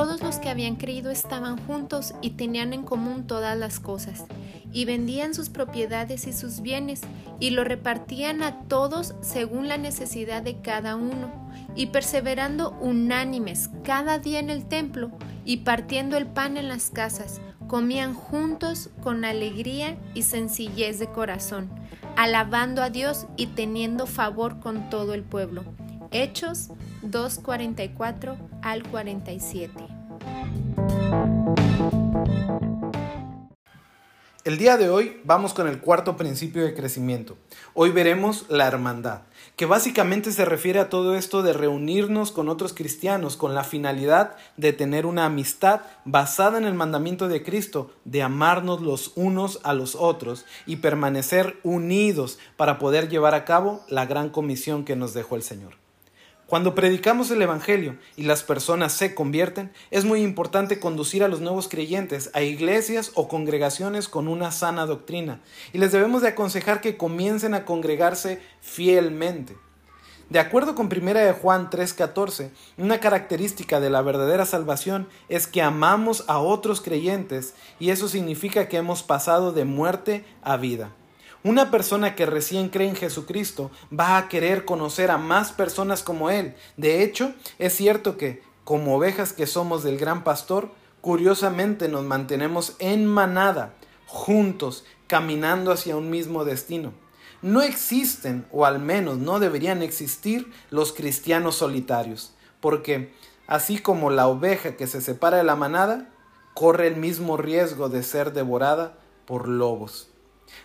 todos los que habían creído estaban juntos y tenían en común todas las cosas, y vendían sus propiedades y sus bienes, y lo repartían a todos según la necesidad de cada uno, y perseverando unánimes cada día en el templo, y partiendo el pan en las casas, comían juntos con alegría y sencillez de corazón, alabando a Dios y teniendo favor con todo el pueblo. Hechos 2.44 al 47. El día de hoy vamos con el cuarto principio de crecimiento. Hoy veremos la hermandad, que básicamente se refiere a todo esto de reunirnos con otros cristianos con la finalidad de tener una amistad basada en el mandamiento de Cristo, de amarnos los unos a los otros y permanecer unidos para poder llevar a cabo la gran comisión que nos dejó el Señor. Cuando predicamos el Evangelio y las personas se convierten, es muy importante conducir a los nuevos creyentes a iglesias o congregaciones con una sana doctrina y les debemos de aconsejar que comiencen a congregarse fielmente. De acuerdo con 1 de Juan 3:14, una característica de la verdadera salvación es que amamos a otros creyentes y eso significa que hemos pasado de muerte a vida. Una persona que recién cree en Jesucristo va a querer conocer a más personas como Él. De hecho, es cierto que, como ovejas que somos del gran pastor, curiosamente nos mantenemos en manada, juntos, caminando hacia un mismo destino. No existen, o al menos no deberían existir, los cristianos solitarios, porque así como la oveja que se separa de la manada, corre el mismo riesgo de ser devorada por lobos.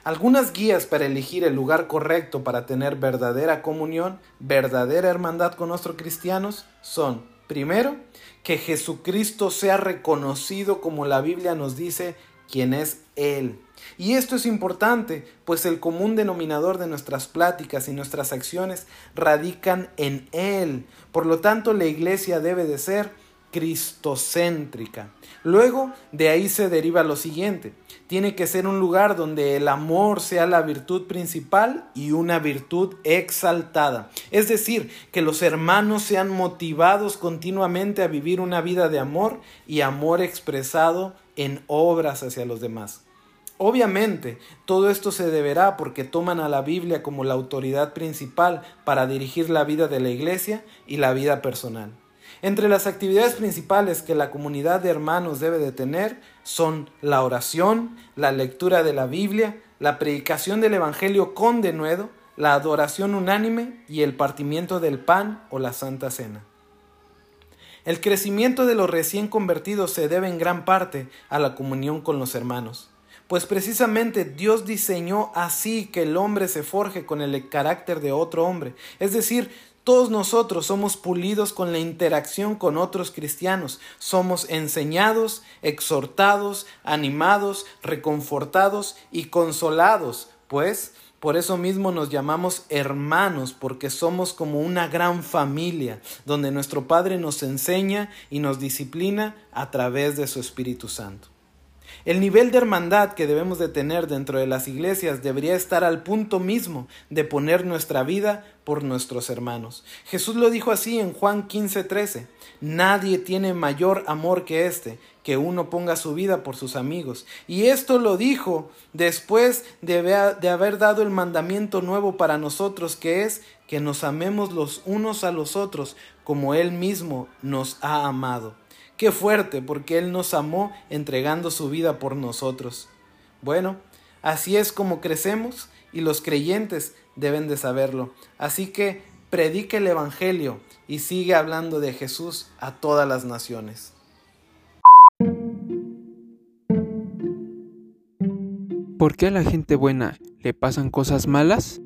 Algunas guías para elegir el lugar correcto para tener verdadera comunión, verdadera hermandad con nuestros cristianos son, primero, que Jesucristo sea reconocido como la Biblia nos dice quién es Él. Y esto es importante, pues el común denominador de nuestras pláticas y nuestras acciones radican en Él. Por lo tanto, la iglesia debe de ser cristocéntrica. Luego, de ahí se deriva lo siguiente. Tiene que ser un lugar donde el amor sea la virtud principal y una virtud exaltada. Es decir, que los hermanos sean motivados continuamente a vivir una vida de amor y amor expresado en obras hacia los demás. Obviamente, todo esto se deberá porque toman a la Biblia como la autoridad principal para dirigir la vida de la iglesia y la vida personal. Entre las actividades principales que la comunidad de hermanos debe de tener son la oración, la lectura de la Biblia, la predicación del Evangelio con denuedo, la adoración unánime y el partimiento del pan o la Santa Cena. El crecimiento de los recién convertidos se debe en gran parte a la comunión con los hermanos, pues precisamente Dios diseñó así que el hombre se forje con el carácter de otro hombre, es decir, todos nosotros somos pulidos con la interacción con otros cristianos, somos enseñados, exhortados, animados, reconfortados y consolados, pues por eso mismo nos llamamos hermanos, porque somos como una gran familia, donde nuestro Padre nos enseña y nos disciplina a través de su Espíritu Santo. El nivel de hermandad que debemos de tener dentro de las iglesias debería estar al punto mismo de poner nuestra vida por nuestros hermanos. Jesús lo dijo así en Juan 15:13. Nadie tiene mayor amor que este, que uno ponga su vida por sus amigos. Y esto lo dijo después de, de haber dado el mandamiento nuevo para nosotros, que es que nos amemos los unos a los otros como Él mismo nos ha amado. Qué fuerte, porque Él nos amó entregando su vida por nosotros. Bueno, así es como crecemos y los creyentes deben de saberlo. Así que predique el Evangelio y sigue hablando de Jesús a todas las naciones. ¿Por qué a la gente buena le pasan cosas malas?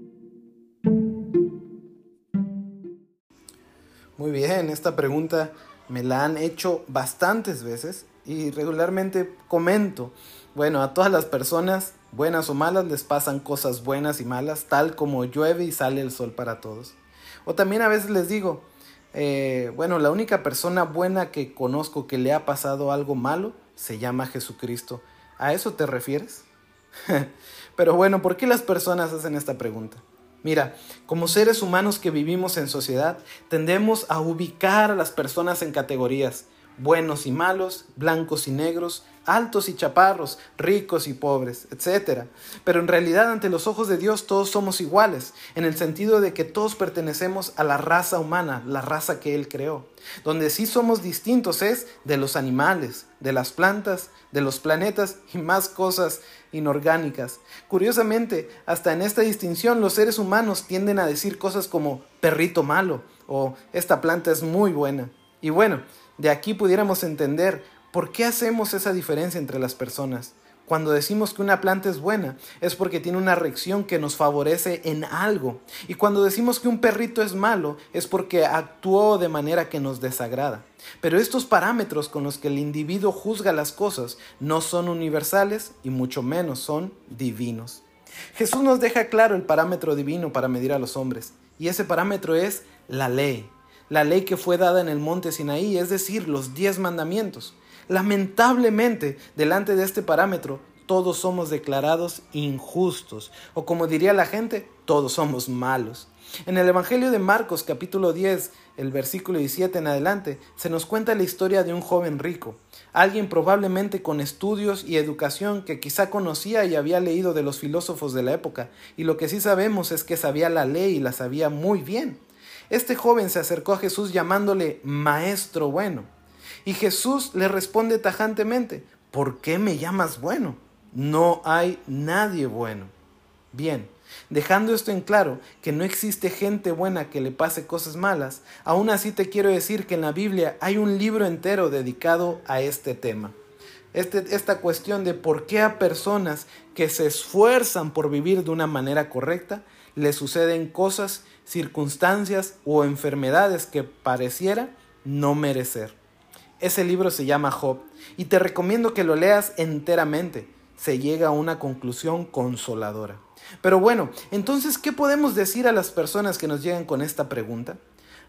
Muy bien, esta pregunta me la han hecho bastantes veces y regularmente comento, bueno, a todas las personas, buenas o malas, les pasan cosas buenas y malas, tal como llueve y sale el sol para todos. O también a veces les digo, eh, bueno, la única persona buena que conozco que le ha pasado algo malo se llama Jesucristo. ¿A eso te refieres? Pero bueno, ¿por qué las personas hacen esta pregunta? Mira, como seres humanos que vivimos en sociedad, tendemos a ubicar a las personas en categorías. Buenos y malos, blancos y negros, altos y chaparros, ricos y pobres, etc. Pero en realidad ante los ojos de Dios todos somos iguales, en el sentido de que todos pertenecemos a la raza humana, la raza que Él creó. Donde sí somos distintos es de los animales, de las plantas, de los planetas y más cosas inorgánicas. Curiosamente, hasta en esta distinción los seres humanos tienden a decir cosas como perrito malo o esta planta es muy buena. Y bueno, de aquí pudiéramos entender ¿Por qué hacemos esa diferencia entre las personas? Cuando decimos que una planta es buena, es porque tiene una reacción que nos favorece en algo. Y cuando decimos que un perrito es malo, es porque actuó de manera que nos desagrada. Pero estos parámetros con los que el individuo juzga las cosas no son universales y mucho menos son divinos. Jesús nos deja claro el parámetro divino para medir a los hombres, y ese parámetro es la ley, la ley que fue dada en el monte Sinaí, es decir, los diez mandamientos. Lamentablemente, delante de este parámetro, todos somos declarados injustos, o como diría la gente, todos somos malos. En el Evangelio de Marcos capítulo 10, el versículo 17 en adelante, se nos cuenta la historia de un joven rico, alguien probablemente con estudios y educación que quizá conocía y había leído de los filósofos de la época, y lo que sí sabemos es que sabía la ley y la sabía muy bien. Este joven se acercó a Jesús llamándole Maestro bueno. Y Jesús le responde tajantemente, ¿por qué me llamas bueno? No hay nadie bueno. Bien, dejando esto en claro, que no existe gente buena que le pase cosas malas, aún así te quiero decir que en la Biblia hay un libro entero dedicado a este tema. Este, esta cuestión de por qué a personas que se esfuerzan por vivir de una manera correcta, le suceden cosas, circunstancias o enfermedades que pareciera no merecer. Ese libro se llama Job y te recomiendo que lo leas enteramente. Se llega a una conclusión consoladora. Pero bueno, entonces, ¿qué podemos decir a las personas que nos llegan con esta pregunta?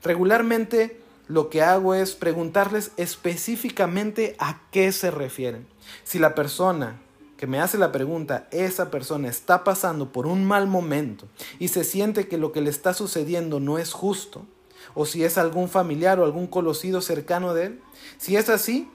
Regularmente lo que hago es preguntarles específicamente a qué se refieren. Si la persona que me hace la pregunta, esa persona está pasando por un mal momento y se siente que lo que le está sucediendo no es justo, o si es algún familiar o algún conocido cercano de él. Si es así,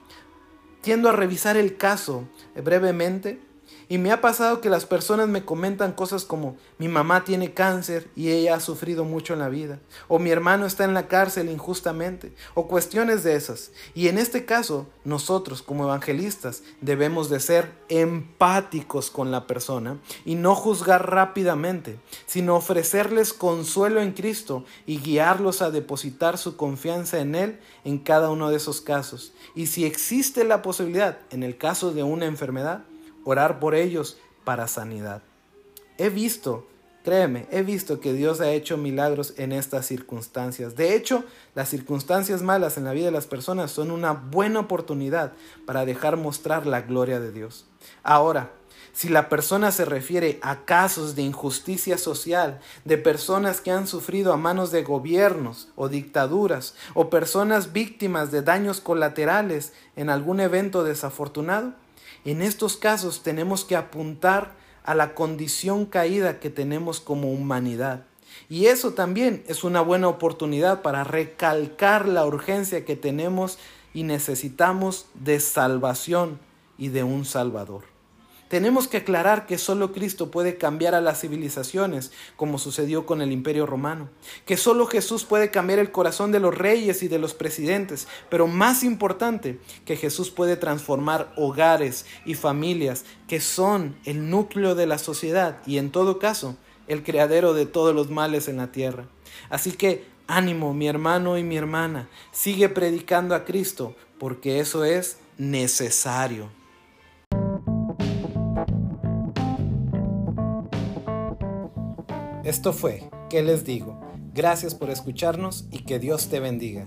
tiendo a revisar el caso brevemente y me ha pasado que las personas me comentan cosas como mi mamá tiene cáncer y ella ha sufrido mucho en la vida, o mi hermano está en la cárcel injustamente, o cuestiones de esas. Y en este caso, nosotros como evangelistas debemos de ser empáticos con la persona y no juzgar rápidamente, sino ofrecerles consuelo en Cristo y guiarlos a depositar su confianza en Él en cada uno de esos casos. Y si existe la posibilidad, en el caso de una enfermedad, orar por ellos para sanidad. He visto, créeme, he visto que Dios ha hecho milagros en estas circunstancias. De hecho, las circunstancias malas en la vida de las personas son una buena oportunidad para dejar mostrar la gloria de Dios. Ahora, si la persona se refiere a casos de injusticia social, de personas que han sufrido a manos de gobiernos o dictaduras, o personas víctimas de daños colaterales en algún evento desafortunado, en estos casos tenemos que apuntar a la condición caída que tenemos como humanidad. Y eso también es una buena oportunidad para recalcar la urgencia que tenemos y necesitamos de salvación y de un Salvador. Tenemos que aclarar que solo Cristo puede cambiar a las civilizaciones, como sucedió con el Imperio Romano, que solo Jesús puede cambiar el corazón de los reyes y de los presidentes, pero más importante, que Jesús puede transformar hogares y familias que son el núcleo de la sociedad y en todo caso el creadero de todos los males en la tierra. Así que ánimo, mi hermano y mi hermana, sigue predicando a Cristo, porque eso es necesario. Esto fue, ¿qué les digo? Gracias por escucharnos y que Dios te bendiga.